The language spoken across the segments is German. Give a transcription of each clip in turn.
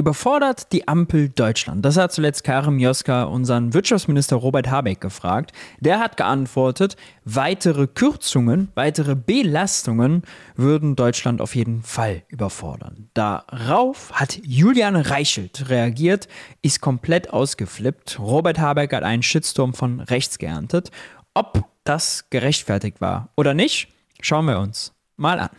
Überfordert die Ampel Deutschland? Das hat zuletzt Karim Joska unseren Wirtschaftsminister Robert Habeck gefragt. Der hat geantwortet, weitere Kürzungen, weitere Belastungen würden Deutschland auf jeden Fall überfordern. Darauf hat Julian Reichelt reagiert, ist komplett ausgeflippt. Robert Habeck hat einen Shitstorm von rechts geerntet. Ob das gerechtfertigt war oder nicht, schauen wir uns mal an.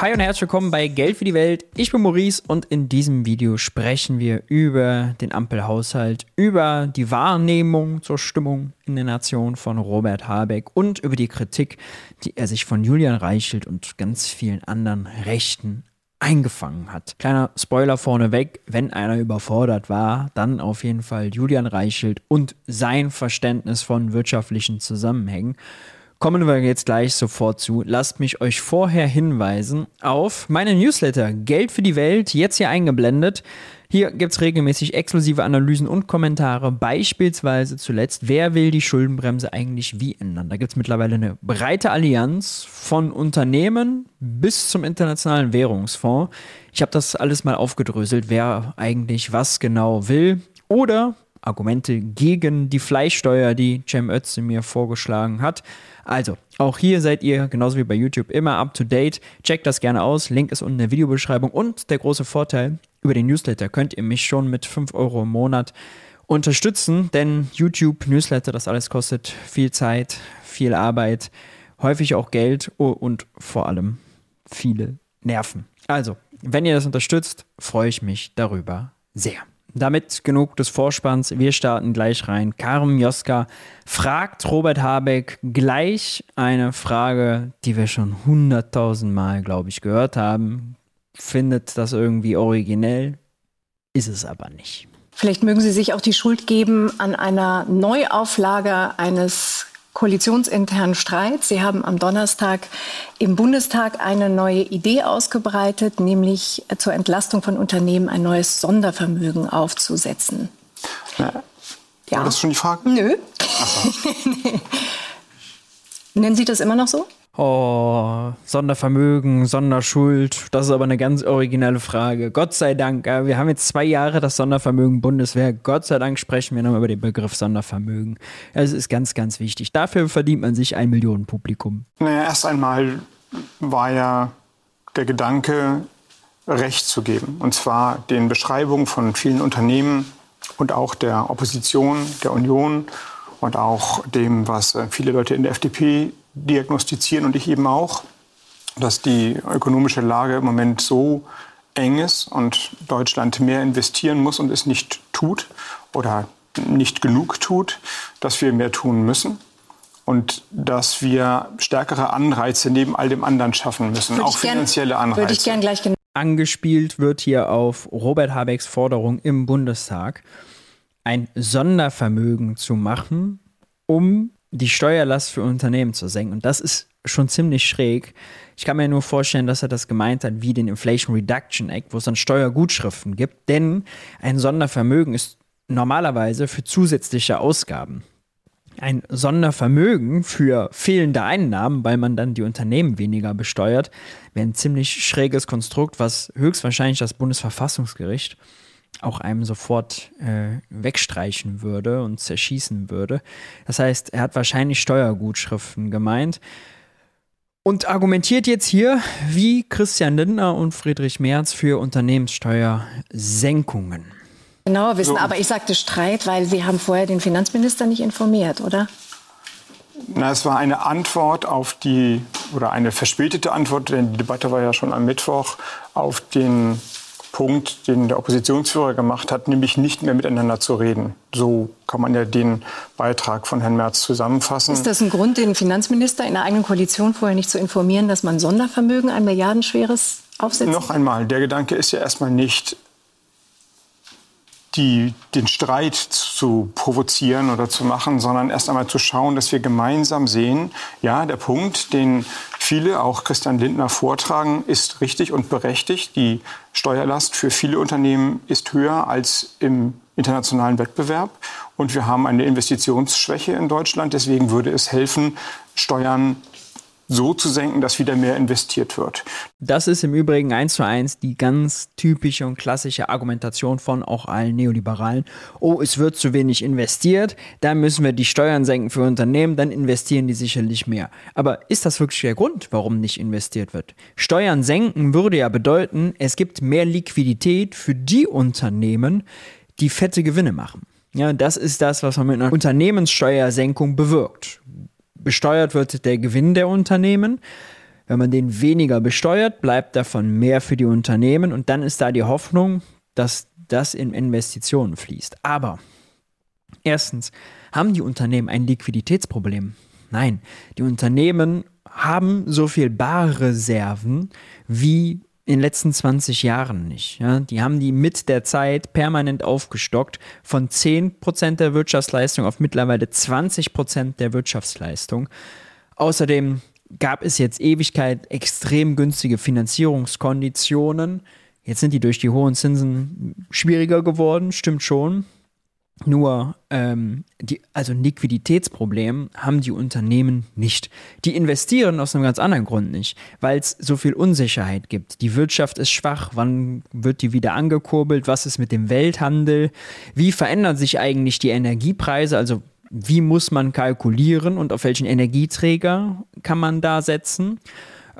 Hi und herzlich willkommen bei Geld für die Welt. Ich bin Maurice und in diesem Video sprechen wir über den Ampelhaushalt, über die Wahrnehmung zur Stimmung in der Nation von Robert Habeck und über die Kritik, die er sich von Julian Reichelt und ganz vielen anderen Rechten eingefangen hat. Kleiner Spoiler vorneweg, wenn einer überfordert war, dann auf jeden Fall Julian Reichelt und sein Verständnis von wirtschaftlichen Zusammenhängen. Kommen wir jetzt gleich sofort zu. Lasst mich euch vorher hinweisen auf meine Newsletter Geld für die Welt, jetzt hier eingeblendet. Hier gibt es regelmäßig exklusive Analysen und Kommentare, beispielsweise zuletzt, wer will die Schuldenbremse eigentlich wie ändern? Da gibt es mittlerweile eine breite Allianz von Unternehmen bis zum Internationalen Währungsfonds. Ich habe das alles mal aufgedröselt, wer eigentlich was genau will. Oder Argumente gegen die Fleischsteuer, die Cem Özdemir vorgeschlagen hat. Also, auch hier seid ihr, genauso wie bei YouTube, immer up to date. Checkt das gerne aus. Link ist unten in der Videobeschreibung. Und der große Vorteil, über den Newsletter könnt ihr mich schon mit 5 Euro im Monat unterstützen, denn YouTube, Newsletter, das alles kostet viel Zeit, viel Arbeit, häufig auch Geld und vor allem viele Nerven. Also, wenn ihr das unterstützt, freue ich mich darüber sehr. Damit genug des Vorspanns. Wir starten gleich rein. Karim Joska fragt Robert Habeck gleich eine Frage, die wir schon hunderttausend Mal, glaube ich, gehört haben. Findet das irgendwie originell? Ist es aber nicht. Vielleicht mögen Sie sich auch die Schuld geben an einer Neuauflage eines koalitionsinternen Streit. Sie haben am Donnerstag im Bundestag eine neue Idee ausgebreitet, nämlich zur Entlastung von Unternehmen ein neues Sondervermögen aufzusetzen. Ja. War das schon die Frage? Nö. So. Nennen Sie das immer noch so? Oh, Sondervermögen, Sonderschuld, das ist aber eine ganz originelle Frage. Gott sei Dank, wir haben jetzt zwei Jahre das Sondervermögen Bundeswehr. Gott sei Dank sprechen wir noch über den Begriff Sondervermögen. Es ist ganz, ganz wichtig. Dafür verdient man sich ein Millionenpublikum. Naja, erst einmal war ja der Gedanke, Recht zu geben. Und zwar den Beschreibungen von vielen Unternehmen und auch der Opposition, der Union und auch dem, was viele Leute in der FDP diagnostizieren und ich eben auch, dass die ökonomische Lage im Moment so eng ist und Deutschland mehr investieren muss und es nicht tut oder nicht genug tut, dass wir mehr tun müssen und dass wir stärkere Anreize neben all dem anderen schaffen müssen, würde auch finanzielle gern, Anreize. Würde ich gern gleich Angespielt wird hier auf Robert Habecks Forderung im Bundestag, ein Sondervermögen zu machen, um die Steuerlast für Unternehmen zu senken. Und das ist schon ziemlich schräg. Ich kann mir nur vorstellen, dass er das gemeint hat wie den Inflation Reduction Act, wo es dann Steuergutschriften gibt. Denn ein Sondervermögen ist normalerweise für zusätzliche Ausgaben. Ein Sondervermögen für fehlende Einnahmen, weil man dann die Unternehmen weniger besteuert, wäre ein ziemlich schräges Konstrukt, was höchstwahrscheinlich das Bundesverfassungsgericht auch einem sofort äh, wegstreichen würde und zerschießen würde. Das heißt, er hat wahrscheinlich Steuergutschriften gemeint und argumentiert jetzt hier wie Christian Lindner und Friedrich Merz für Unternehmenssteuersenkungen. Genau, wissen, aber ich sagte Streit, weil Sie haben vorher den Finanzminister nicht informiert, oder? Na, es war eine Antwort auf die, oder eine verspätete Antwort, denn die Debatte war ja schon am Mittwoch, auf den Punkt, den der Oppositionsführer gemacht hat, nämlich nicht mehr miteinander zu reden. So kann man ja den Beitrag von Herrn Merz zusammenfassen. Ist das ein Grund, den Finanzminister in der eigenen Koalition vorher nicht zu informieren, dass man Sondervermögen, ein milliardenschweres, aufsetzt? Noch einmal, der Gedanke ist ja erstmal nicht, die, den Streit zu provozieren oder zu machen, sondern erst einmal zu schauen, dass wir gemeinsam sehen, ja, der Punkt, den viele, auch Christian Lindner, vortragen, ist richtig und berechtigt. Die Steuerlast für viele Unternehmen ist höher als im internationalen Wettbewerb. Und wir haben eine Investitionsschwäche in Deutschland. Deswegen würde es helfen, Steuern so zu senken, dass wieder mehr investiert wird. Das ist im Übrigen eins zu eins die ganz typische und klassische Argumentation von auch allen Neoliberalen. Oh, es wird zu wenig investiert, dann müssen wir die Steuern senken für Unternehmen, dann investieren die sicherlich mehr. Aber ist das wirklich der Grund, warum nicht investiert wird? Steuern senken würde ja bedeuten, es gibt mehr Liquidität für die Unternehmen, die fette Gewinne machen. Ja, das ist das, was man mit einer Unternehmenssteuersenkung bewirkt. Besteuert wird der Gewinn der Unternehmen. Wenn man den weniger besteuert, bleibt davon mehr für die Unternehmen und dann ist da die Hoffnung, dass das in Investitionen fließt. Aber erstens, haben die Unternehmen ein Liquiditätsproblem? Nein, die Unternehmen haben so viel Barreserven wie in den letzten 20 Jahren nicht. Ja? Die haben die mit der Zeit permanent aufgestockt von 10% der Wirtschaftsleistung auf mittlerweile 20% der Wirtschaftsleistung. Außerdem gab es jetzt Ewigkeit extrem günstige Finanzierungskonditionen. Jetzt sind die durch die hohen Zinsen schwieriger geworden, stimmt schon. Nur, ähm, die, also ein Liquiditätsproblem haben die Unternehmen nicht. Die investieren aus einem ganz anderen Grund nicht, weil es so viel Unsicherheit gibt. Die Wirtschaft ist schwach, wann wird die wieder angekurbelt, was ist mit dem Welthandel, wie verändern sich eigentlich die Energiepreise, also wie muss man kalkulieren und auf welchen Energieträger kann man da setzen.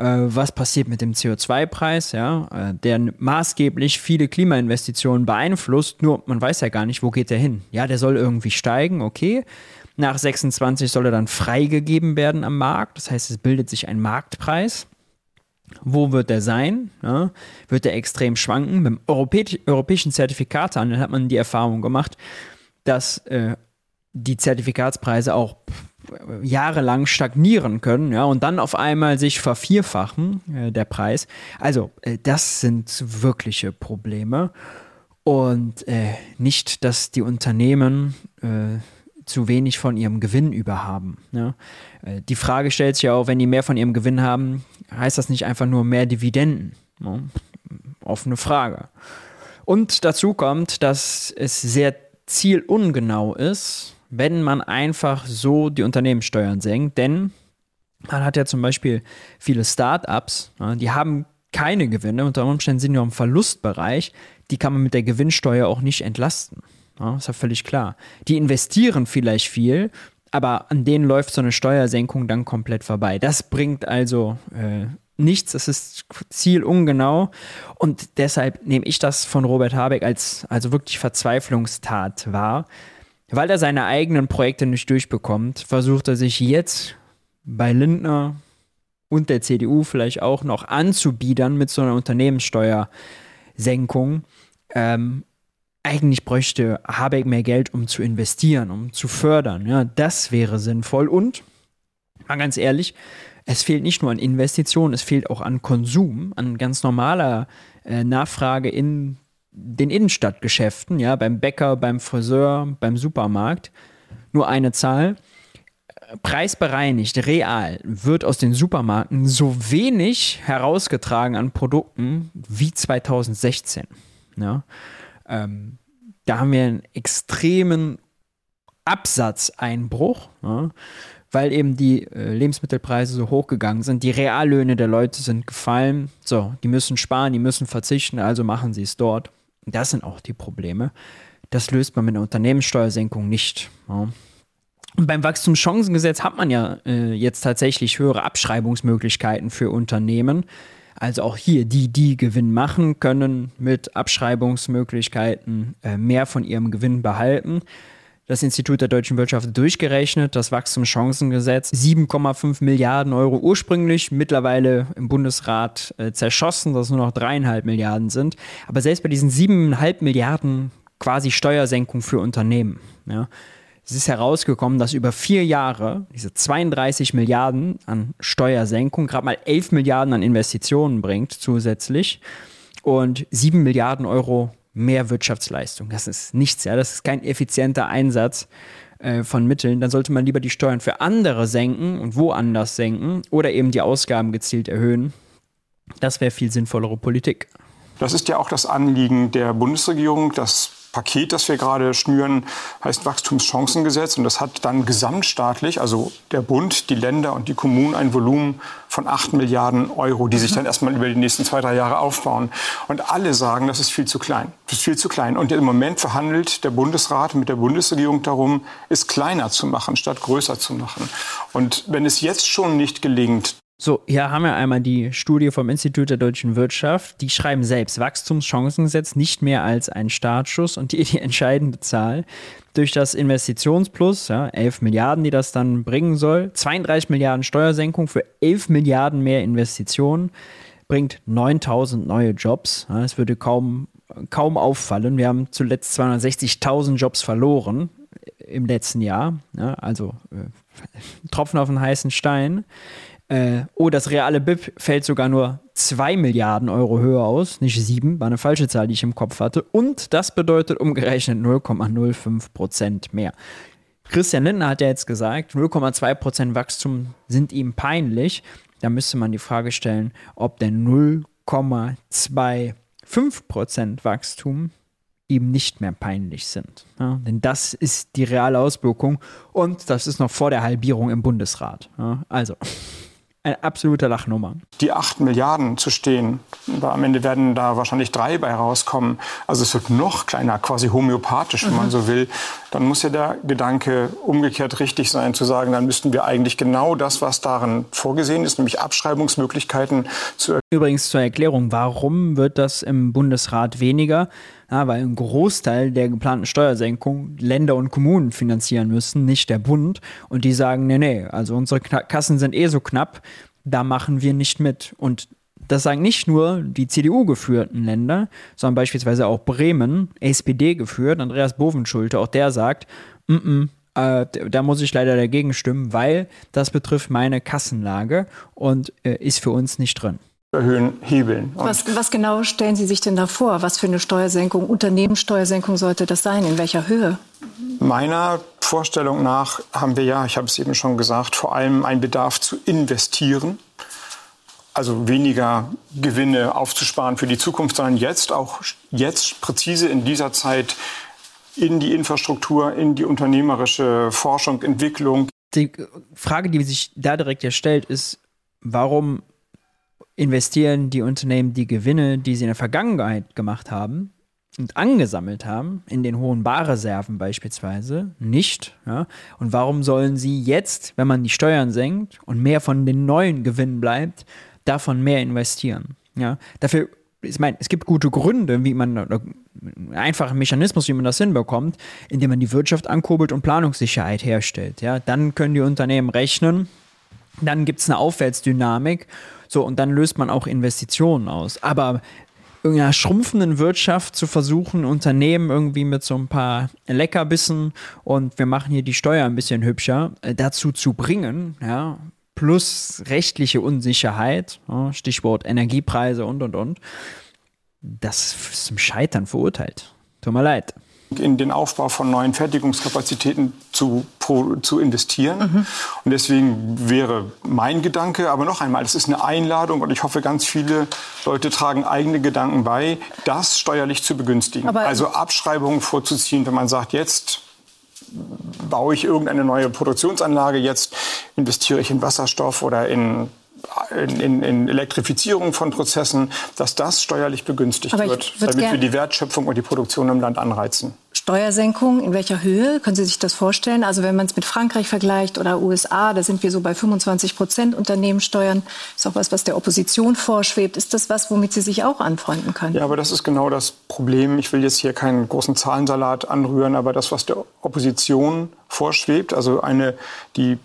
Äh, was passiert mit dem CO2-Preis, ja, äh, der maßgeblich viele Klimainvestitionen beeinflusst, nur man weiß ja gar nicht, wo geht der hin. Ja, der soll irgendwie steigen, okay. Nach 26 soll er dann freigegeben werden am Markt, das heißt, es bildet sich ein Marktpreis. Wo wird der sein? Ja, wird er extrem schwanken? Beim Europä europäischen Zertifikatehandel hat man die Erfahrung gemacht, dass äh, die Zertifikatspreise auch jahrelang stagnieren können, ja, und dann auf einmal sich vervierfachen, äh, der Preis. Also, äh, das sind wirkliche Probleme. Und äh, nicht, dass die Unternehmen äh, zu wenig von ihrem Gewinn überhaben. Ja. Äh, die Frage stellt sich ja auch, wenn die mehr von ihrem Gewinn haben, heißt das nicht einfach nur mehr Dividenden? Ja. Offene Frage. Und dazu kommt, dass es sehr zielungenau ist, wenn man einfach so die Unternehmenssteuern senkt. Denn man hat ja zum Beispiel viele Startups, die haben keine Gewinne, unter Umständen sind die im Verlustbereich, die kann man mit der Gewinnsteuer auch nicht entlasten. Ja, ist ja völlig klar. Die investieren vielleicht viel, aber an denen läuft so eine Steuersenkung dann komplett vorbei. Das bringt also äh, nichts, es ist zielungenau und deshalb nehme ich das von Robert Habeck als also wirklich Verzweiflungstat wahr. Weil er seine eigenen Projekte nicht durchbekommt, versucht er sich jetzt bei Lindner und der CDU vielleicht auch noch anzubiedern mit so einer Unternehmenssteuersenkung. Ähm, eigentlich bräuchte Habeck mehr Geld, um zu investieren, um zu fördern. Ja, das wäre sinnvoll. Und, mal ganz ehrlich, es fehlt nicht nur an Investitionen, es fehlt auch an Konsum, an ganz normaler äh, Nachfrage in den Innenstadtgeschäften, ja, beim Bäcker, beim Friseur, beim Supermarkt, nur eine Zahl. Preisbereinigt, real, wird aus den Supermärkten so wenig herausgetragen an Produkten wie 2016. Ja. Ähm, da haben wir einen extremen Absatzeinbruch, ja, weil eben die äh, Lebensmittelpreise so hoch gegangen sind. Die Reallöhne der Leute sind gefallen. So, die müssen sparen, die müssen verzichten, also machen sie es dort. Das sind auch die Probleme. Das löst man mit einer Unternehmenssteuersenkung nicht. Ja. Und beim Wachstumschancengesetz hat man ja äh, jetzt tatsächlich höhere Abschreibungsmöglichkeiten für Unternehmen. Also auch hier, die, die Gewinn machen, können mit Abschreibungsmöglichkeiten äh, mehr von ihrem Gewinn behalten. Das Institut der deutschen Wirtschaft durchgerechnet, das Wachstumschancengesetz, 7,5 Milliarden Euro ursprünglich, mittlerweile im Bundesrat äh, zerschossen, dass es nur noch dreieinhalb Milliarden sind. Aber selbst bei diesen siebeneinhalb Milliarden quasi Steuersenkung für Unternehmen, ja, es ist herausgekommen, dass über vier Jahre diese 32 Milliarden an Steuersenkung gerade mal 11 Milliarden an Investitionen bringt zusätzlich und 7 Milliarden Euro mehr Wirtschaftsleistung. Das ist nichts, ja, das ist kein effizienter Einsatz äh, von Mitteln. Dann sollte man lieber die Steuern für andere senken und woanders senken oder eben die Ausgaben gezielt erhöhen. Das wäre viel sinnvollere Politik. Das ist ja auch das Anliegen der Bundesregierung, dass Paket, das wir gerade schnüren, heißt Wachstumschancengesetz. Und das hat dann gesamtstaatlich, also der Bund, die Länder und die Kommunen, ein Volumen von 8 Milliarden Euro, die sich dann erstmal über die nächsten zwei, drei Jahre aufbauen. Und alle sagen, das ist viel zu klein. Das ist viel zu klein. Und im Moment verhandelt der Bundesrat mit der Bundesregierung darum, es kleiner zu machen, statt größer zu machen. Und wenn es jetzt schon nicht gelingt, so, hier haben wir einmal die Studie vom Institut der deutschen Wirtschaft. Die schreiben selbst Wachstumschancengesetz nicht mehr als ein Startschuss und die, die entscheidende Zahl durch das Investitionsplus, ja, 11 Milliarden, die das dann bringen soll, 32 Milliarden Steuersenkung für 11 Milliarden mehr Investitionen, bringt 9000 neue Jobs. Ja, würde kaum, kaum auffallen. Wir haben zuletzt 260.000 Jobs verloren im letzten Jahr, ja, also äh, Tropfen auf den heißen Stein. Äh, oh, das reale BIP fällt sogar nur 2 Milliarden Euro höher aus, nicht 7, war eine falsche Zahl, die ich im Kopf hatte. Und das bedeutet umgerechnet 0,05 Prozent mehr. Christian Lindner hat ja jetzt gesagt, 0,2 Prozent Wachstum sind ihm peinlich. Da müsste man die Frage stellen, ob denn 0,25 Prozent Wachstum ihm nicht mehr peinlich sind. Ja, denn das ist die reale Auswirkung und das ist noch vor der Halbierung im Bundesrat. Ja, also eine absolute Lachnummer. Die 8 Milliarden zu stehen, am Ende werden da wahrscheinlich drei bei rauskommen. Also es wird noch kleiner, quasi homöopathisch, wenn mhm. man so will. Dann muss ja der Gedanke umgekehrt richtig sein, zu sagen, dann müssten wir eigentlich genau das, was darin vorgesehen ist, nämlich Abschreibungsmöglichkeiten zu. Übrigens zur Erklärung, warum wird das im Bundesrat weniger? Ja, weil ein Großteil der geplanten Steuersenkung Länder und Kommunen finanzieren müssen, nicht der Bund. Und die sagen, nee, nee, also unsere Kassen sind eh so knapp, da machen wir nicht mit. Und das sagen nicht nur die CDU-geführten Länder, sondern beispielsweise auch Bremen, SPD geführt, Andreas Bovenschulte, auch der sagt, mm -mm, äh, da muss ich leider dagegen stimmen, weil das betrifft meine Kassenlage und äh, ist für uns nicht drin erhöhen, hebeln. Was, was, genau stellen Sie sich denn da vor? Was für eine Steuersenkung, Unternehmenssteuersenkung sollte das sein? In welcher Höhe? Meiner Vorstellung nach haben wir ja, ich habe es eben schon gesagt, vor allem einen Bedarf zu investieren. Also weniger Gewinne aufzusparen für die Zukunft, sondern jetzt auch jetzt präzise in dieser Zeit in die Infrastruktur, in die unternehmerische Forschung, Entwicklung. Die Frage, die sich da direkt ja stellt, ist, warum investieren die Unternehmen die Gewinne, die sie in der Vergangenheit gemacht haben und angesammelt haben, in den hohen Barreserven beispielsweise, nicht. Ja? Und warum sollen sie jetzt, wenn man die Steuern senkt und mehr von den neuen Gewinnen bleibt, davon mehr investieren? Ja? Dafür ich meine, es gibt gute Gründe, wie man, einen einfachen Mechanismus, wie man das hinbekommt, indem man die Wirtschaft ankurbelt und Planungssicherheit herstellt. Ja, dann können die Unternehmen rechnen, dann gibt es eine Aufwärtsdynamik so, und dann löst man auch Investitionen aus. Aber irgendeiner schrumpfenden Wirtschaft zu versuchen, Unternehmen irgendwie mit so ein paar Leckerbissen und wir machen hier die Steuer ein bisschen hübscher, äh, dazu zu bringen, ja, plus rechtliche Unsicherheit, Stichwort Energiepreise und und und, das ist zum Scheitern verurteilt. Tut mir leid in den Aufbau von neuen Fertigungskapazitäten zu, zu investieren. Mhm. Und deswegen wäre mein Gedanke, aber noch einmal, es ist eine Einladung und ich hoffe, ganz viele Leute tragen eigene Gedanken bei, das steuerlich zu begünstigen. Aber also Abschreibungen vorzuziehen, wenn man sagt, jetzt baue ich irgendeine neue Produktionsanlage, jetzt investiere ich in Wasserstoff oder in in, in, in, Elektrifizierung von Prozessen, dass das steuerlich begünstigt wird, damit wir die Wertschöpfung und die Produktion im Land anreizen. Steuersenkung, in welcher Höhe? Können Sie sich das vorstellen? Also wenn man es mit Frankreich vergleicht oder USA, da sind wir so bei 25 Prozent Unternehmenssteuern. Das ist auch was, was der Opposition vorschwebt. Ist das was, womit Sie sich auch anfreunden können? Ja, aber das ist genau das Problem. Ich will jetzt hier keinen großen Zahlensalat anrühren, aber das, was der Opposition vorschwebt, also eine, die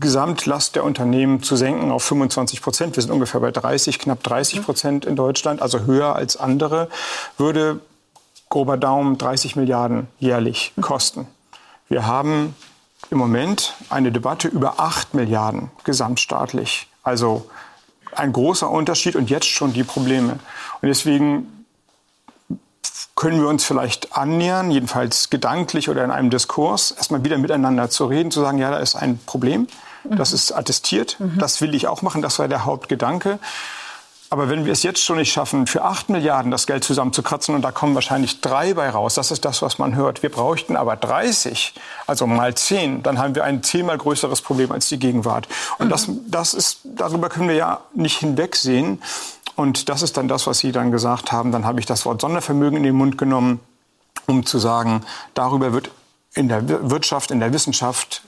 Gesamtlast der Unternehmen zu senken auf 25 Prozent. Wir sind ungefähr bei 30, knapp 30 Prozent in Deutschland, also höher als andere, würde grober Daumen 30 Milliarden jährlich kosten. Wir haben im Moment eine Debatte über 8 Milliarden gesamtstaatlich. Also ein großer Unterschied und jetzt schon die Probleme. Und deswegen können wir uns vielleicht annähern, jedenfalls gedanklich oder in einem Diskurs, erstmal wieder miteinander zu reden, zu sagen, ja, da ist ein Problem. Das ist attestiert. Mhm. Das will ich auch machen. Das war der Hauptgedanke. Aber wenn wir es jetzt schon nicht schaffen, für 8 Milliarden das Geld zusammenzukratzen, und da kommen wahrscheinlich drei bei raus, das ist das, was man hört. Wir bräuchten aber 30, also mal 10, dann haben wir ein zehnmal größeres Problem als die Gegenwart. Und mhm. das, das ist, darüber können wir ja nicht hinwegsehen. Und das ist dann das, was Sie dann gesagt haben. Dann habe ich das Wort Sondervermögen in den Mund genommen, um zu sagen, darüber wird in der Wirtschaft, in der Wissenschaft,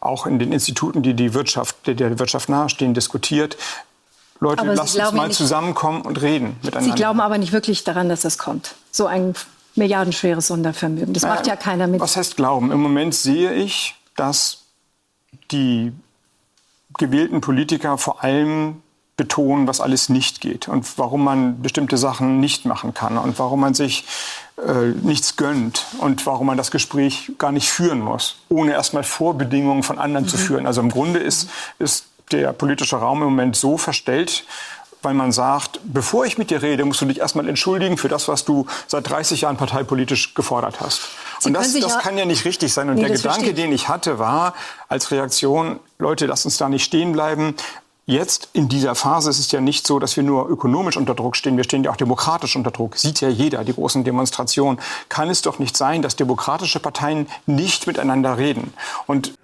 auch in den Instituten, die die Wirtschaft, der Wirtschaft nahestehen, diskutiert. Leute, lasst uns mal nicht, zusammenkommen und reden miteinander. Sie glauben aber nicht wirklich daran, dass das kommt. So ein milliardenschweres Sondervermögen. Das macht ja keiner mit. Was heißt glauben? Im Moment sehe ich, dass die gewählten Politiker vor allem betonen, was alles nicht geht und warum man bestimmte Sachen nicht machen kann und warum man sich äh, nichts gönnt und warum man das Gespräch gar nicht führen muss, ohne erstmal Vorbedingungen von anderen mhm. zu führen. Also im Grunde ist, ist der politische Raum im Moment so verstellt, weil man sagt, bevor ich mit dir rede, musst du dich erstmal entschuldigen für das, was du seit 30 Jahren parteipolitisch gefordert hast. Sie und das, das kann ja nicht richtig sein. Und nee, der Gedanke, den ich hatte, war als Reaktion, Leute, lasst uns da nicht stehen bleiben. Jetzt in dieser Phase ist es ja nicht so, dass wir nur ökonomisch unter Druck stehen, wir stehen ja auch demokratisch unter Druck. Sieht ja jeder, die großen Demonstrationen. Kann es doch nicht sein, dass demokratische Parteien nicht miteinander reden. Und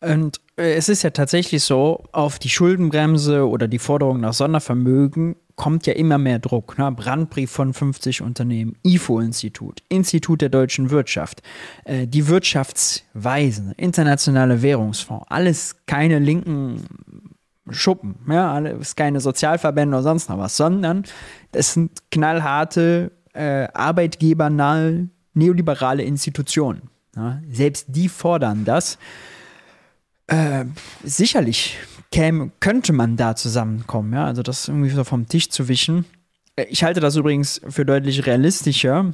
und äh, es ist ja tatsächlich so, auf die Schuldenbremse oder die Forderung nach Sondervermögen kommt ja immer mehr Druck. Ne? Brandbrief von 50 Unternehmen, IFO-Institut, Institut der deutschen Wirtschaft, äh, die Wirtschaftsweisen, Internationale Währungsfonds, alles keine linken Schuppen, ja, alles keine Sozialverbände oder sonst noch was, sondern es sind knallharte, äh, arbeitgebernahe, neoliberale Institutionen. Ja? Selbst die fordern das. Äh, sicherlich käme, könnte man da zusammenkommen, ja, also das irgendwie so vom Tisch zu wischen. Äh, ich halte das übrigens für deutlich realistischer,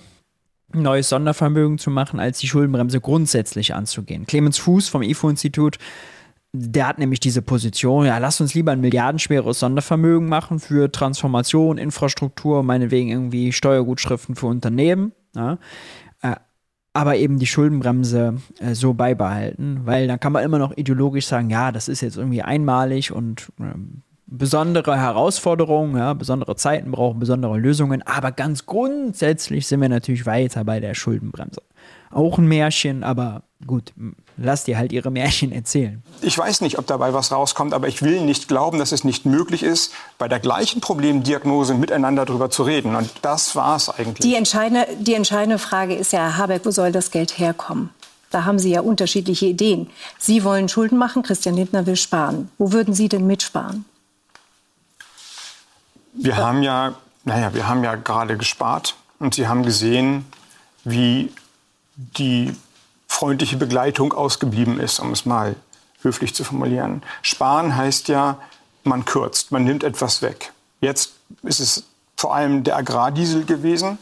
neues Sondervermögen zu machen, als die Schuldenbremse grundsätzlich anzugehen. Clemens Fuß vom IFO-Institut, der hat nämlich diese Position, ja, lass uns lieber ein milliardenschweres Sondervermögen machen für Transformation, Infrastruktur, meinetwegen irgendwie Steuergutschriften für Unternehmen. Ja aber eben die Schuldenbremse äh, so beibehalten, weil dann kann man immer noch ideologisch sagen, ja, das ist jetzt irgendwie einmalig und äh, besondere Herausforderungen, ja, besondere Zeiten brauchen besondere Lösungen, aber ganz grundsätzlich sind wir natürlich weiter bei der Schuldenbremse. Auch ein Märchen, aber gut, lass dir halt ihre Märchen erzählen. Ich weiß nicht, ob dabei was rauskommt, aber ich will nicht glauben, dass es nicht möglich ist, bei der gleichen Problemdiagnose miteinander darüber zu reden. Und das war es eigentlich. Die entscheidende, die entscheidende Frage ist ja, Herr Habeck, wo soll das Geld herkommen? Da haben Sie ja unterschiedliche Ideen. Sie wollen Schulden machen, Christian Lindner will sparen. Wo würden Sie denn mitsparen? Wir haben ja, naja, wir haben ja gerade gespart und Sie haben gesehen, wie die freundliche Begleitung ausgeblieben ist, um es mal höflich zu formulieren. Sparen heißt ja, man kürzt, man nimmt etwas weg. Jetzt ist es vor allem der Agrardiesel gewesen.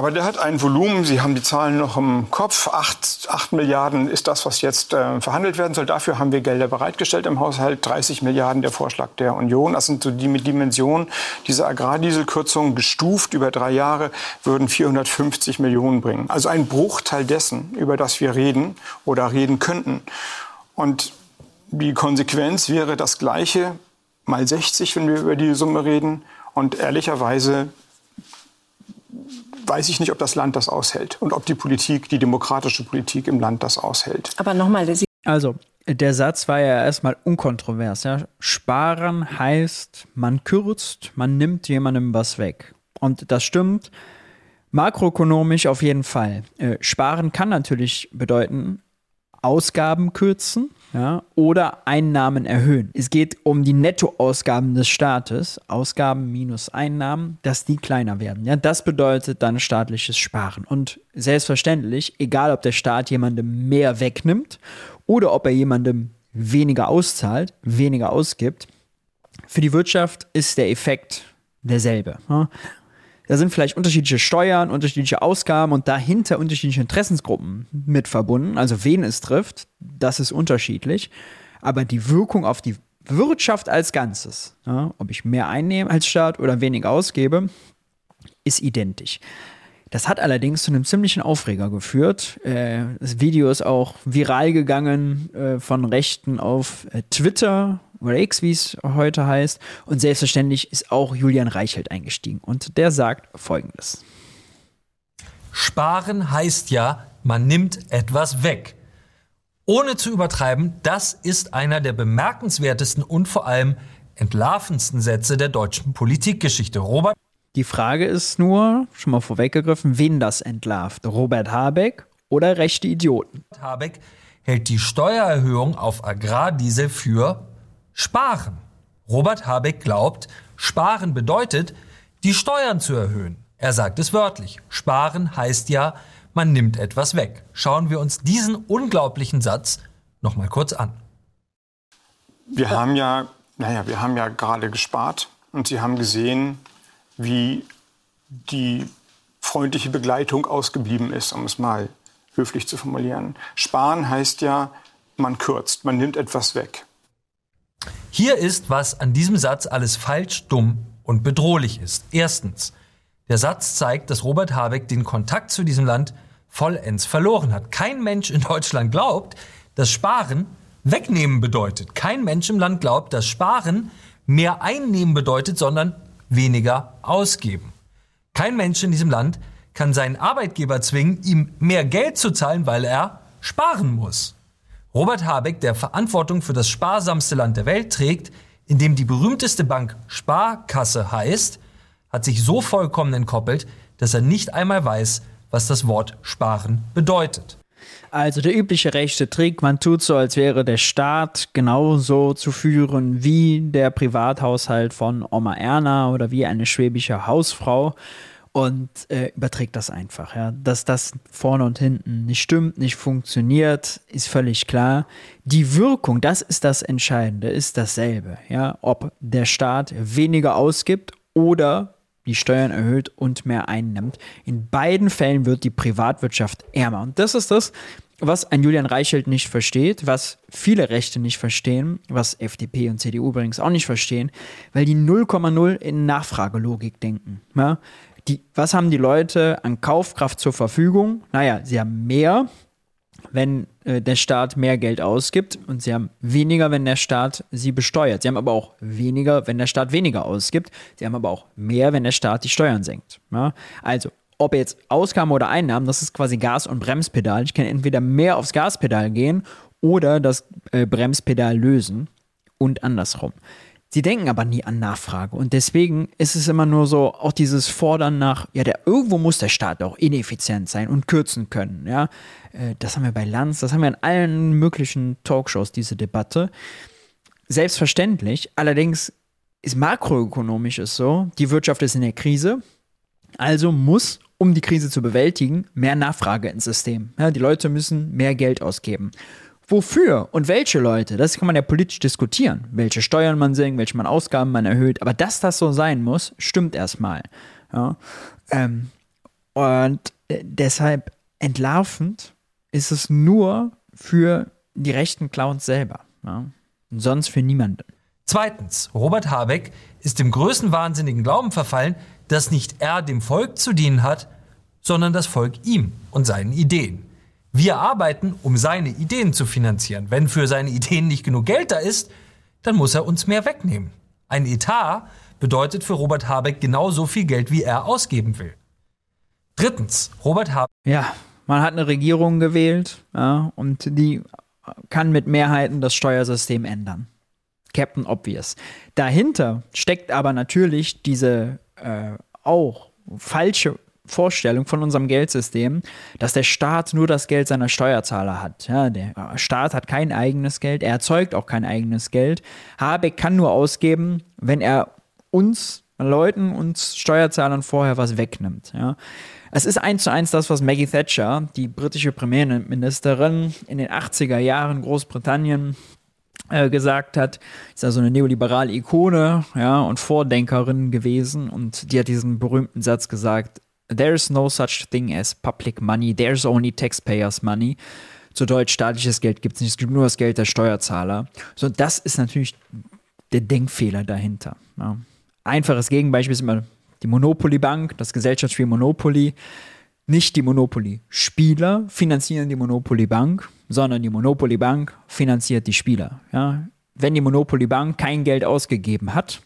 Aber der hat ein Volumen, Sie haben die Zahlen noch im Kopf, 8, 8 Milliarden ist das, was jetzt äh, verhandelt werden soll. Dafür haben wir Gelder bereitgestellt im Haushalt, 30 Milliarden der Vorschlag der Union. Das sind so die Dimensionen. Diese Agrardieselkürzung gestuft über drei Jahre würden 450 Millionen bringen. Also ein Bruchteil dessen, über das wir reden oder reden könnten. Und die Konsequenz wäre das Gleiche mal 60, wenn wir über die Summe reden. Und ehrlicherweise weiß ich nicht, ob das Land das aushält und ob die Politik, die demokratische Politik im Land das aushält. Aber nochmal, also der Satz war ja erstmal unkontrovers. Ja? Sparen heißt, man kürzt, man nimmt jemandem was weg. Und das stimmt. Makroökonomisch auf jeden Fall. Äh, sparen kann natürlich bedeuten, Ausgaben kürzen ja, oder Einnahmen erhöhen. Es geht um die Nettoausgaben des Staates, Ausgaben minus Einnahmen, dass die kleiner werden. Ja, das bedeutet dann staatliches Sparen. Und selbstverständlich, egal ob der Staat jemandem mehr wegnimmt oder ob er jemandem weniger auszahlt, weniger ausgibt, für die Wirtschaft ist der Effekt derselbe. Da sind vielleicht unterschiedliche Steuern, unterschiedliche Ausgaben und dahinter unterschiedliche Interessensgruppen mit verbunden. Also wen es trifft, das ist unterschiedlich. Aber die Wirkung auf die Wirtschaft als Ganzes, ja, ob ich mehr einnehme als Staat oder weniger ausgebe, ist identisch. Das hat allerdings zu einem ziemlichen Aufreger geführt. Äh, das Video ist auch viral gegangen äh, von Rechten auf äh, Twitter oder X, wie es heute heißt. Und selbstverständlich ist auch Julian Reichelt eingestiegen. Und der sagt folgendes. Sparen heißt ja, man nimmt etwas weg. Ohne zu übertreiben, das ist einer der bemerkenswertesten und vor allem entlarvendsten Sätze der deutschen Politikgeschichte. Robert. Die Frage ist nur, schon mal vorweggegriffen, wen das entlarvt? Robert Habeck oder rechte Idioten? Habeck hält die Steuererhöhung auf Agrardiesel für Sparen. Robert Habeck glaubt, Sparen bedeutet, die Steuern zu erhöhen. Er sagt es wörtlich. Sparen heißt ja, man nimmt etwas weg. Schauen wir uns diesen unglaublichen Satz noch mal kurz an. Wir haben ja, naja, wir haben ja gerade gespart und Sie haben gesehen, wie die freundliche Begleitung ausgeblieben ist, um es mal höflich zu formulieren. Sparen heißt ja, man kürzt, man nimmt etwas weg. Hier ist, was an diesem Satz alles falsch, dumm und bedrohlich ist. Erstens, der Satz zeigt, dass Robert Habeck den Kontakt zu diesem Land vollends verloren hat. Kein Mensch in Deutschland glaubt, dass Sparen wegnehmen bedeutet. Kein Mensch im Land glaubt, dass Sparen mehr einnehmen bedeutet, sondern weniger ausgeben. Kein Mensch in diesem Land kann seinen Arbeitgeber zwingen, ihm mehr Geld zu zahlen, weil er sparen muss. Robert Habeck, der Verantwortung für das sparsamste Land der Welt trägt, in dem die berühmteste Bank Sparkasse heißt, hat sich so vollkommen entkoppelt, dass er nicht einmal weiß, was das Wort sparen bedeutet. Also der übliche rechte Trick, man tut so, als wäre der Staat genauso zu führen wie der Privathaushalt von Oma Erna oder wie eine schwäbische Hausfrau und äh, überträgt das einfach. Ja. Dass das vorne und hinten nicht stimmt, nicht funktioniert, ist völlig klar. Die Wirkung, das ist das Entscheidende, ist dasselbe. Ja. Ob der Staat weniger ausgibt oder die Steuern erhöht und mehr einnimmt. In beiden Fällen wird die Privatwirtschaft ärmer. Und das ist das, was ein Julian Reichelt nicht versteht, was viele Rechte nicht verstehen, was FDP und CDU übrigens auch nicht verstehen, weil die 0,0 in Nachfragelogik denken. Ja? Die, was haben die Leute an Kaufkraft zur Verfügung? Naja, sie haben mehr, wenn äh, der Staat mehr Geld ausgibt und sie haben weniger, wenn der Staat sie besteuert. Sie haben aber auch weniger, wenn der Staat weniger ausgibt. Sie haben aber auch mehr, wenn der Staat die Steuern senkt. Ja? Also, ob jetzt Ausgaben oder Einnahmen, das ist quasi Gas- und Bremspedal. Ich kann entweder mehr aufs Gaspedal gehen oder das äh, Bremspedal lösen und andersrum. Sie denken aber nie an Nachfrage und deswegen ist es immer nur so, auch dieses Fordern nach, ja, der irgendwo muss der Staat auch ineffizient sein und kürzen können, ja. Äh, das haben wir bei Lanz, das haben wir in allen möglichen Talkshows, diese Debatte. Selbstverständlich, allerdings ist makroökonomisch es so, die Wirtschaft ist in der Krise, also muss, um die Krise zu bewältigen, mehr Nachfrage ins System. Ja, die Leute müssen mehr Geld ausgeben. Wofür und welche Leute, das kann man ja politisch diskutieren, welche Steuern man senkt, welche man Ausgaben man erhöht, aber dass das so sein muss, stimmt erstmal. Ja. Ähm, und äh, deshalb entlarvend ist es nur für die rechten Clowns selber. Ja. Und sonst für niemanden. Zweitens, Robert Habeck ist dem größten wahnsinnigen Glauben verfallen, dass nicht er dem Volk zu dienen hat, sondern das Volk ihm und seinen Ideen. Wir arbeiten, um seine Ideen zu finanzieren. Wenn für seine Ideen nicht genug Geld da ist, dann muss er uns mehr wegnehmen. Ein Etat bedeutet für Robert Habeck genauso viel Geld, wie er ausgeben will. Drittens, Robert Habeck. Ja, man hat eine Regierung gewählt ja, und die kann mit Mehrheiten das Steuersystem ändern. Captain Obvious. Dahinter steckt aber natürlich diese äh, auch falsche Vorstellung von unserem Geldsystem, dass der Staat nur das Geld seiner Steuerzahler hat. Ja, der Staat hat kein eigenes Geld, er erzeugt auch kein eigenes Geld. Habeck kann nur ausgeben, wenn er uns Leuten, uns Steuerzahlern vorher was wegnimmt. Ja. Es ist eins zu eins das, was Maggie Thatcher, die britische Premierministerin in den 80er Jahren Großbritannien äh, gesagt hat, ist also eine neoliberale Ikone, ja, und Vordenkerin gewesen und die hat diesen berühmten Satz gesagt, There's no such thing as public money, there's only taxpayers money. Zu Deutsch, staatliches Geld gibt es nicht, es gibt nur das Geld der Steuerzahler. So, das ist natürlich der Denkfehler dahinter. Ja. Einfaches Gegenbeispiel ist immer die Monopoly Bank, das Gesellschaftsspiel Monopoly. Nicht die Monopoly-Spieler finanzieren die Monopoly Bank, sondern die Monopoly Bank finanziert die Spieler. Ja. wenn die Monopoly Bank kein Geld ausgegeben hat,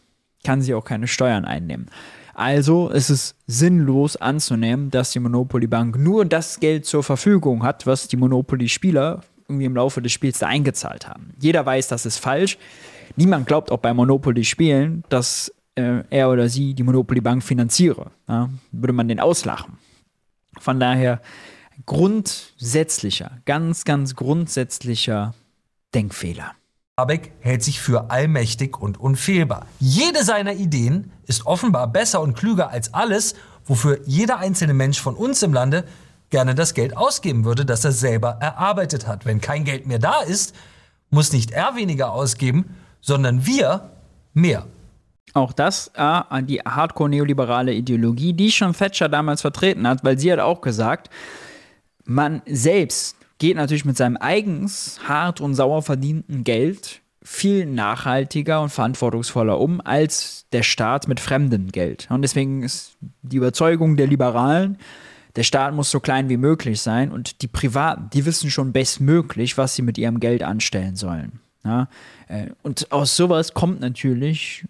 kann sie auch keine Steuern einnehmen. Also ist es sinnlos anzunehmen, dass die Monopoly Bank nur das Geld zur Verfügung hat, was die Monopoly-Spieler irgendwie im Laufe des Spiels da eingezahlt haben. Jeder weiß, das ist falsch. Niemand glaubt auch bei Monopoly-Spielen, dass äh, er oder sie die Monopoly Bank finanziere. Ja? Würde man den auslachen. Von daher grundsätzlicher, ganz, ganz grundsätzlicher Denkfehler. Habeck hält sich für allmächtig und unfehlbar. Jede seiner Ideen ist offenbar besser und klüger als alles, wofür jeder einzelne Mensch von uns im Lande gerne das Geld ausgeben würde, das er selber erarbeitet hat. Wenn kein Geld mehr da ist, muss nicht er weniger ausgeben, sondern wir mehr. Auch das äh, die hardcore-neoliberale Ideologie, die schon Thatcher damals vertreten hat, weil sie hat auch gesagt, man selbst geht natürlich mit seinem eigens hart und sauer verdienten Geld viel nachhaltiger und verantwortungsvoller um als der Staat mit fremdem Geld. Und deswegen ist die Überzeugung der Liberalen, der Staat muss so klein wie möglich sein und die Privaten, die wissen schon bestmöglich, was sie mit ihrem Geld anstellen sollen. Ja? Äh, und aus sowas kommt natürlich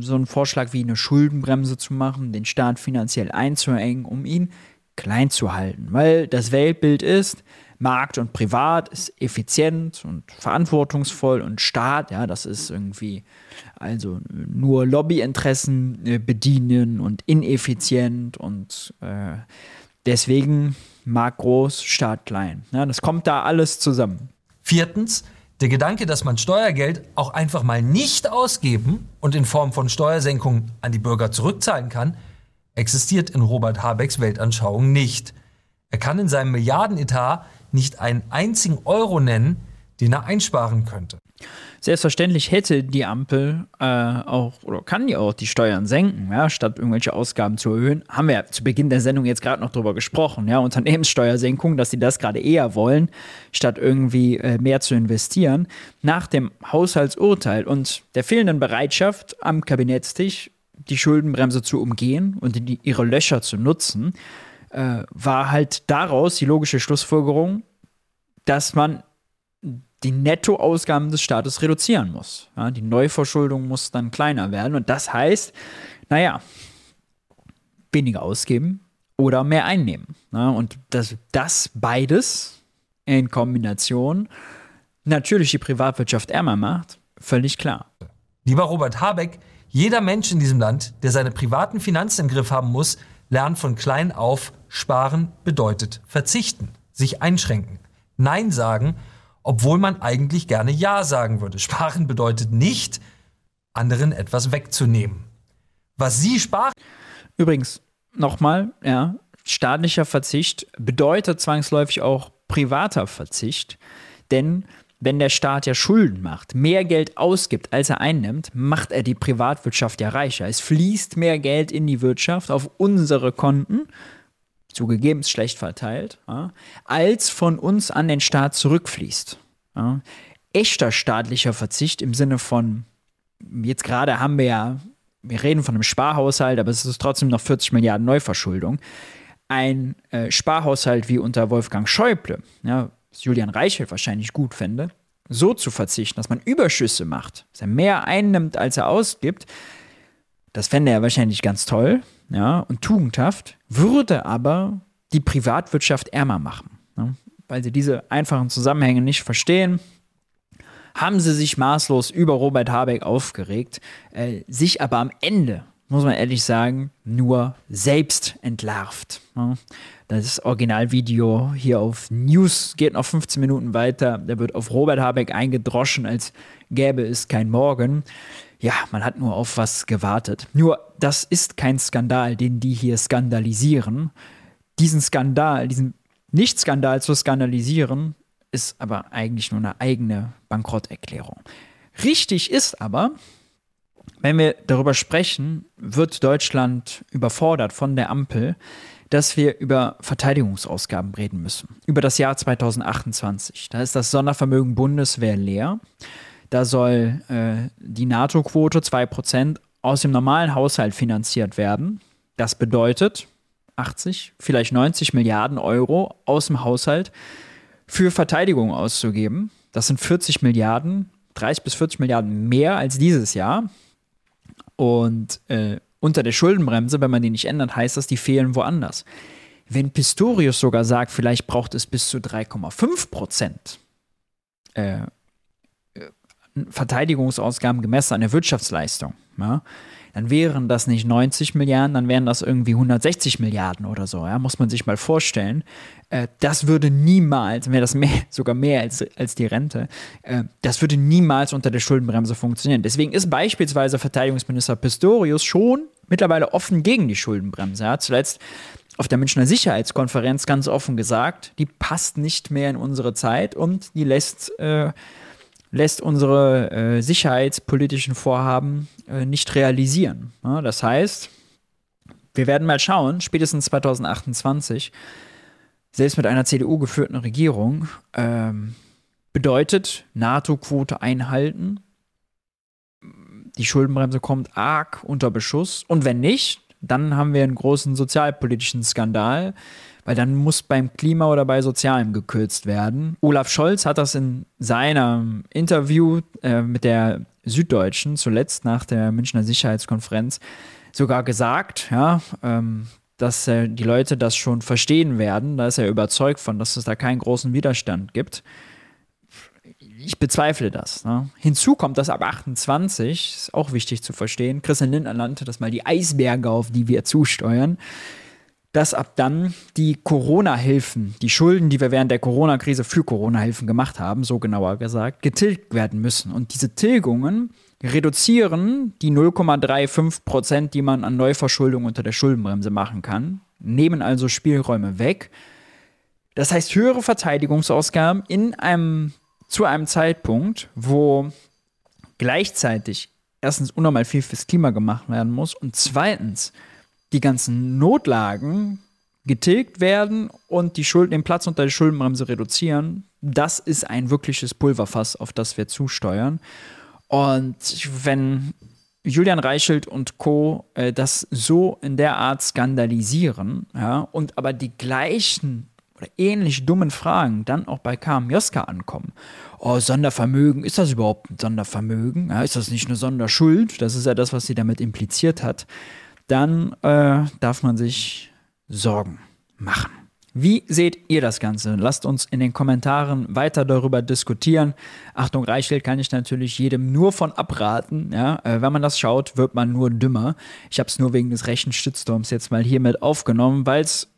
so ein Vorschlag wie eine Schuldenbremse zu machen, den Staat finanziell einzuengen, um ihn klein zu halten. Weil das Weltbild ist, Markt und Privat ist effizient und verantwortungsvoll und Staat, ja, das ist irgendwie also nur Lobbyinteressen äh, bedienen und ineffizient und äh, deswegen Markt groß, Staat klein. Ja, das kommt da alles zusammen. Viertens, der Gedanke, dass man Steuergeld auch einfach mal nicht ausgeben und in Form von Steuersenkungen an die Bürger zurückzahlen kann, existiert in Robert Habecks Weltanschauung nicht. Er kann in seinem Milliardenetat nicht einen einzigen Euro nennen, den er einsparen könnte. Selbstverständlich hätte die Ampel äh, auch oder kann die auch die Steuern senken, ja, statt irgendwelche Ausgaben zu erhöhen. Haben wir ja zu Beginn der Sendung jetzt gerade noch drüber gesprochen, ja, Unternehmenssteuersenkung, dass sie das gerade eher wollen, statt irgendwie äh, mehr zu investieren. Nach dem Haushaltsurteil und der fehlenden Bereitschaft am Kabinettstisch die Schuldenbremse zu umgehen und die, ihre Löcher zu nutzen, äh, war halt daraus die logische Schlussfolgerung, dass man die Nettoausgaben des Staates reduzieren muss. Ja, die Neuverschuldung muss dann kleiner werden. Und das heißt, naja, weniger ausgeben oder mehr einnehmen. Ja, und dass das beides in Kombination natürlich die Privatwirtschaft ärmer macht, völlig klar. Lieber Robert Habeck, jeder Mensch in diesem Land, der seine privaten Finanzen im Griff haben muss, lernt von klein auf, sparen bedeutet verzichten, sich einschränken, Nein sagen obwohl man eigentlich gerne Ja sagen würde. Sparen bedeutet nicht, anderen etwas wegzunehmen. Was Sie sparen. Übrigens, nochmal, ja, staatlicher Verzicht bedeutet zwangsläufig auch privater Verzicht, denn wenn der Staat ja Schulden macht, mehr Geld ausgibt, als er einnimmt, macht er die Privatwirtschaft ja reicher. Es fließt mehr Geld in die Wirtschaft auf unsere Konten, zugegeben schlecht verteilt, ja, als von uns an den Staat zurückfließt. Ja. Echter staatlicher Verzicht im Sinne von, jetzt gerade haben wir ja, wir reden von einem Sparhaushalt, aber es ist trotzdem noch 40 Milliarden Neuverschuldung. Ein äh, Sparhaushalt wie unter Wolfgang Schäuble, ja, was Julian Reichelt wahrscheinlich gut fände, so zu verzichten, dass man Überschüsse macht, dass er mehr einnimmt, als er ausgibt, das fände er wahrscheinlich ganz toll ja, und tugendhaft, würde aber die Privatwirtschaft ärmer machen. Ja, weil sie diese einfachen Zusammenhänge nicht verstehen, haben sie sich maßlos über Robert Habeck aufgeregt, äh, sich aber am Ende, muss man ehrlich sagen, nur selbst entlarvt. Ja. Das Originalvideo hier auf News geht noch 15 Minuten weiter. Da wird auf Robert Habeck eingedroschen, als gäbe es kein Morgen ja, man hat nur auf was gewartet. Nur, das ist kein Skandal, den die hier skandalisieren. Diesen Skandal, diesen Nicht-Skandal zu skandalisieren, ist aber eigentlich nur eine eigene Bankrotterklärung. Richtig ist aber, wenn wir darüber sprechen, wird Deutschland überfordert von der Ampel, dass wir über Verteidigungsausgaben reden müssen. Über das Jahr 2028. Da ist das Sondervermögen Bundeswehr leer. Da soll äh, die NATO-Quote 2% aus dem normalen Haushalt finanziert werden. Das bedeutet 80, vielleicht 90 Milliarden Euro aus dem Haushalt für Verteidigung auszugeben. Das sind 40 Milliarden 30 bis 40 Milliarden mehr als dieses Jahr. Und äh, unter der Schuldenbremse, wenn man die nicht ändert, heißt das, die fehlen woanders. Wenn Pistorius sogar sagt, vielleicht braucht es bis zu 3,5 Prozent äh, Verteidigungsausgaben gemessen an der Wirtschaftsleistung, ja, dann wären das nicht 90 Milliarden, dann wären das irgendwie 160 Milliarden oder so. Ja, muss man sich mal vorstellen. Äh, das würde niemals, wäre das mehr, sogar mehr als, als die Rente, äh, das würde niemals unter der Schuldenbremse funktionieren. Deswegen ist beispielsweise Verteidigungsminister Pistorius schon mittlerweile offen gegen die Schuldenbremse. Er hat zuletzt auf der Münchner Sicherheitskonferenz ganz offen gesagt, die passt nicht mehr in unsere Zeit und die lässt äh, lässt unsere äh, sicherheitspolitischen Vorhaben äh, nicht realisieren. Ja, das heißt, wir werden mal schauen, spätestens 2028, selbst mit einer CDU geführten Regierung, ähm, bedeutet NATO-Quote einhalten. Die Schuldenbremse kommt arg unter Beschuss. Und wenn nicht, dann haben wir einen großen sozialpolitischen Skandal, weil dann muss beim Klima oder bei Sozialem gekürzt werden. Olaf Scholz hat das in seinem Interview äh, mit der Süddeutschen zuletzt nach der Münchner Sicherheitskonferenz sogar gesagt, ja, ähm, dass äh, die Leute das schon verstehen werden. Da ist er überzeugt von, dass es da keinen großen Widerstand gibt. Ich bezweifle das. Ne? Hinzu kommt, dass ab 28, ist auch wichtig zu verstehen, Christian Lindner nannte das mal die Eisberge, auf die wir zusteuern dass ab dann die Corona-Hilfen, die Schulden, die wir während der Corona-Krise für Corona-Hilfen gemacht haben, so genauer gesagt, getilgt werden müssen. Und diese Tilgungen reduzieren die 0,35 Prozent, die man an Neuverschuldung unter der Schuldenbremse machen kann, nehmen also Spielräume weg. Das heißt, höhere Verteidigungsausgaben in einem, zu einem Zeitpunkt, wo gleichzeitig erstens unnormal viel fürs Klima gemacht werden muss und zweitens die ganzen Notlagen getilgt werden und die Schulden, den Platz unter der Schuldenbremse reduzieren, das ist ein wirkliches Pulverfass, auf das wir zusteuern. Und wenn Julian Reichelt und Co. Äh, das so in der Art skandalisieren, ja, und aber die gleichen ähnlich dummen Fragen dann auch bei Kam Joska ankommen. Oh, Sondervermögen, ist das überhaupt ein Sondervermögen? Ja, ist das nicht eine Sonderschuld? Das ist ja das, was sie damit impliziert hat dann äh, darf man sich Sorgen machen. Wie seht ihr das Ganze? Lasst uns in den Kommentaren weiter darüber diskutieren. Achtung, Reichelt kann ich natürlich jedem nur von abraten. Ja? Äh, wenn man das schaut, wird man nur dümmer. Ich habe es nur wegen des rechten Stützsturms jetzt mal hiermit aufgenommen, weil es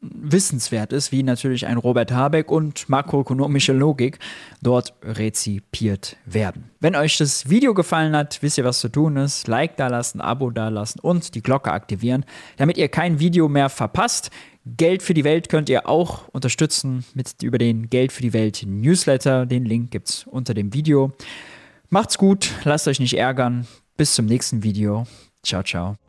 wissenswert ist, wie natürlich ein Robert Habeck und makroökonomische Logik dort rezipiert werden. Wenn euch das Video gefallen hat, wisst ihr, was zu tun ist. Like da lassen, Abo da lassen und die Glocke aktivieren, damit ihr kein Video mehr verpasst. Geld für die Welt könnt ihr auch unterstützen mit über den Geld für die Welt Newsletter. Den Link gibt es unter dem Video. Macht's gut, lasst euch nicht ärgern. Bis zum nächsten Video. Ciao, ciao.